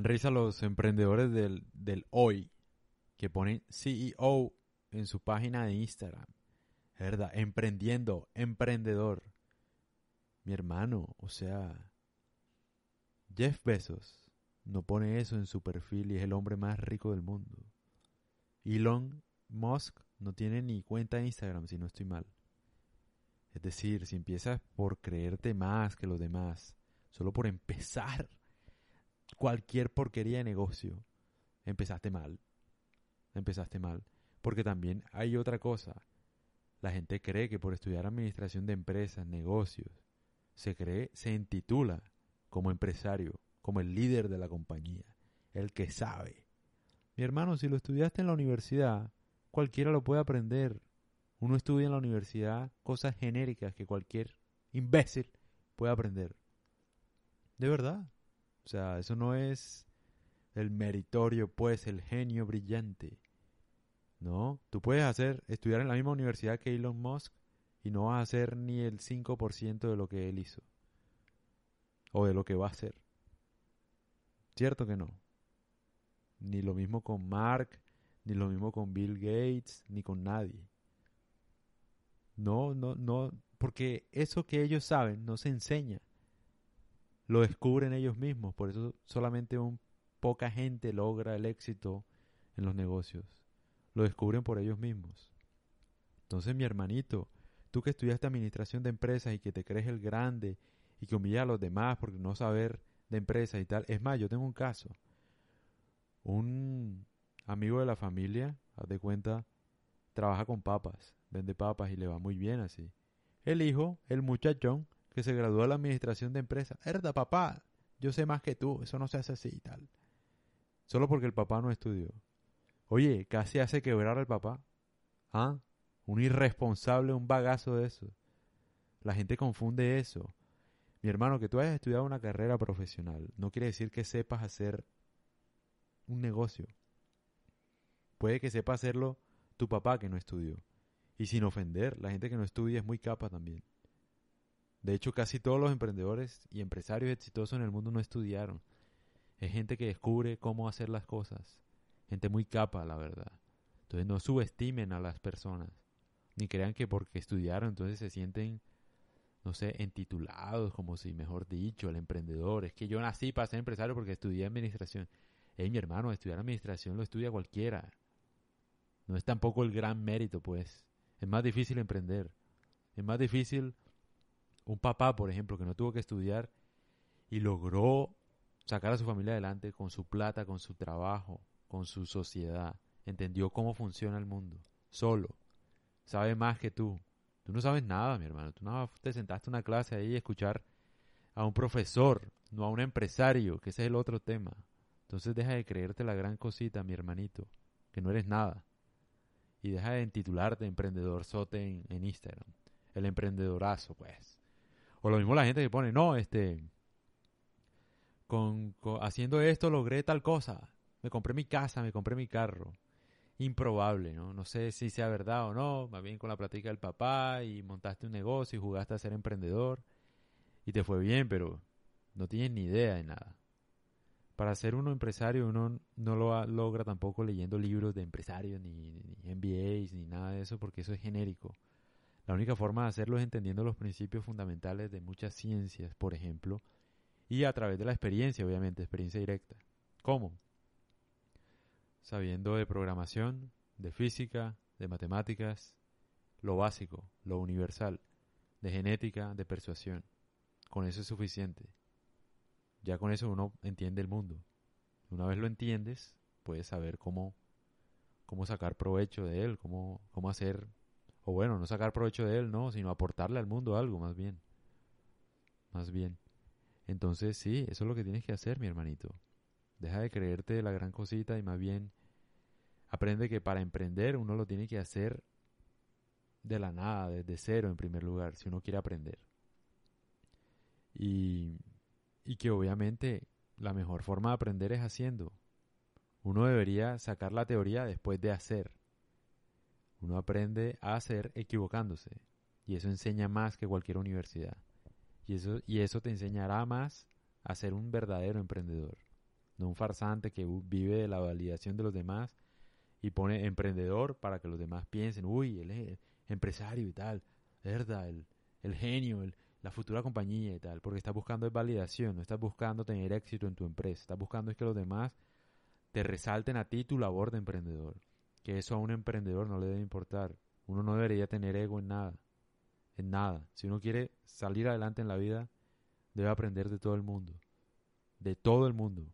dan risa los emprendedores del, del hoy que ponen CEO en su página de Instagram. ¿Verdad? Emprendiendo, emprendedor. Mi hermano, o sea, Jeff Bezos no pone eso en su perfil y es el hombre más rico del mundo. Elon Musk no tiene ni cuenta de Instagram, si no estoy mal. Es decir, si empiezas por creerte más que los demás, solo por empezar cualquier porquería de negocio, empezaste mal. Empezaste mal. Porque también hay otra cosa. La gente cree que por estudiar administración de empresas, negocios, se cree, se intitula como empresario, como el líder de la compañía, el que sabe. Mi hermano, si lo estudiaste en la universidad, cualquiera lo puede aprender. Uno estudia en la universidad cosas genéricas que cualquier imbécil puede aprender. De verdad. Sea, eso no es el meritorio, pues, el genio brillante. No, tú puedes hacer, estudiar en la misma universidad que Elon Musk y no vas a hacer ni el 5% de lo que él hizo. O de lo que va a hacer. Cierto que no. Ni lo mismo con Mark, ni lo mismo con Bill Gates, ni con nadie. No, no, no, porque eso que ellos saben no se enseña. Lo descubren ellos mismos, por eso solamente un poca gente logra el éxito en los negocios. Lo descubren por ellos mismos. Entonces, mi hermanito, tú que estudiaste administración de empresas y que te crees el grande y que humilla a los demás porque no saber de empresas y tal. Es más, yo tengo un caso. Un amigo de la familia, haz de cuenta, trabaja con papas, vende papas y le va muy bien así. El hijo, el muchachón, que se graduó de la administración de empresas. Herda, papá, yo sé más que tú, eso no se hace así y tal. Solo porque el papá no estudió. Oye, casi hace quebrar al papá. ¿Ah? Un irresponsable, un bagazo de eso. La gente confunde eso. Mi hermano, que tú hayas estudiado una carrera profesional no quiere decir que sepas hacer un negocio. Puede que sepa hacerlo tu papá que no estudió. Y sin ofender, la gente que no estudia es muy capa también. De hecho, casi todos los emprendedores y empresarios exitosos en el mundo no estudiaron. Es gente que descubre cómo hacer las cosas. Gente muy capa, la verdad. Entonces no subestimen a las personas. Ni crean que porque estudiaron entonces se sienten no sé, entitulados, como si, mejor dicho, el emprendedor. Es que yo nací para ser empresario porque estudié administración. Hey, mi hermano, estudiar administración lo estudia cualquiera. No es tampoco el gran mérito, pues. Es más difícil emprender. Es más difícil un papá, por ejemplo, que no tuvo que estudiar y logró sacar a su familia adelante con su plata, con su trabajo, con su sociedad. Entendió cómo funciona el mundo. Solo. Sabe más que tú. Tú no sabes nada, mi hermano. Tú no te sentaste en una clase ahí y escuchar a un profesor, no a un empresario, que ese es el otro tema. Entonces deja de creerte la gran cosita, mi hermanito, que no eres nada. Y deja de titularte emprendedor sote en, en Instagram. El emprendedorazo, pues. O lo mismo la gente que pone, no, este, con, haciendo esto logré tal cosa. Me compré mi casa, me compré mi carro improbable, ¿no? No sé si sea verdad o no, más bien con la plática del papá y montaste un negocio y jugaste a ser emprendedor y te fue bien, pero no tienes ni idea de nada. Para ser uno empresario uno no lo logra tampoco leyendo libros de empresarios, ni, ni MBAs, ni nada de eso, porque eso es genérico. La única forma de hacerlo es entendiendo los principios fundamentales de muchas ciencias, por ejemplo, y a través de la experiencia, obviamente, experiencia directa. ¿Cómo? sabiendo de programación, de física, de matemáticas, lo básico, lo universal, de genética, de persuasión. Con eso es suficiente. Ya con eso uno entiende el mundo. Una vez lo entiendes, puedes saber cómo, cómo sacar provecho de él, cómo, cómo hacer, o bueno, no sacar provecho de él, no, sino aportarle al mundo algo, más bien. Más bien. Entonces, sí, eso es lo que tienes que hacer, mi hermanito. Deja de creerte la gran cosita y más bien aprende que para emprender uno lo tiene que hacer de la nada, desde cero en primer lugar, si uno quiere aprender. Y, y que obviamente la mejor forma de aprender es haciendo. Uno debería sacar la teoría después de hacer. Uno aprende a hacer equivocándose. Y eso enseña más que cualquier universidad. Y eso, y eso te enseñará más a ser un verdadero emprendedor no un farsante que vive de la validación de los demás y pone emprendedor para que los demás piensen, uy, él es empresario y tal, verdad, el, el genio, el, la futura compañía y tal, porque estás buscando validación, no estás buscando tener éxito en tu empresa, estás buscando es que los demás te resalten a ti tu labor de emprendedor, que eso a un emprendedor no le debe importar, uno no debería tener ego en nada, en nada, si uno quiere salir adelante en la vida, debe aprender de todo el mundo, de todo el mundo,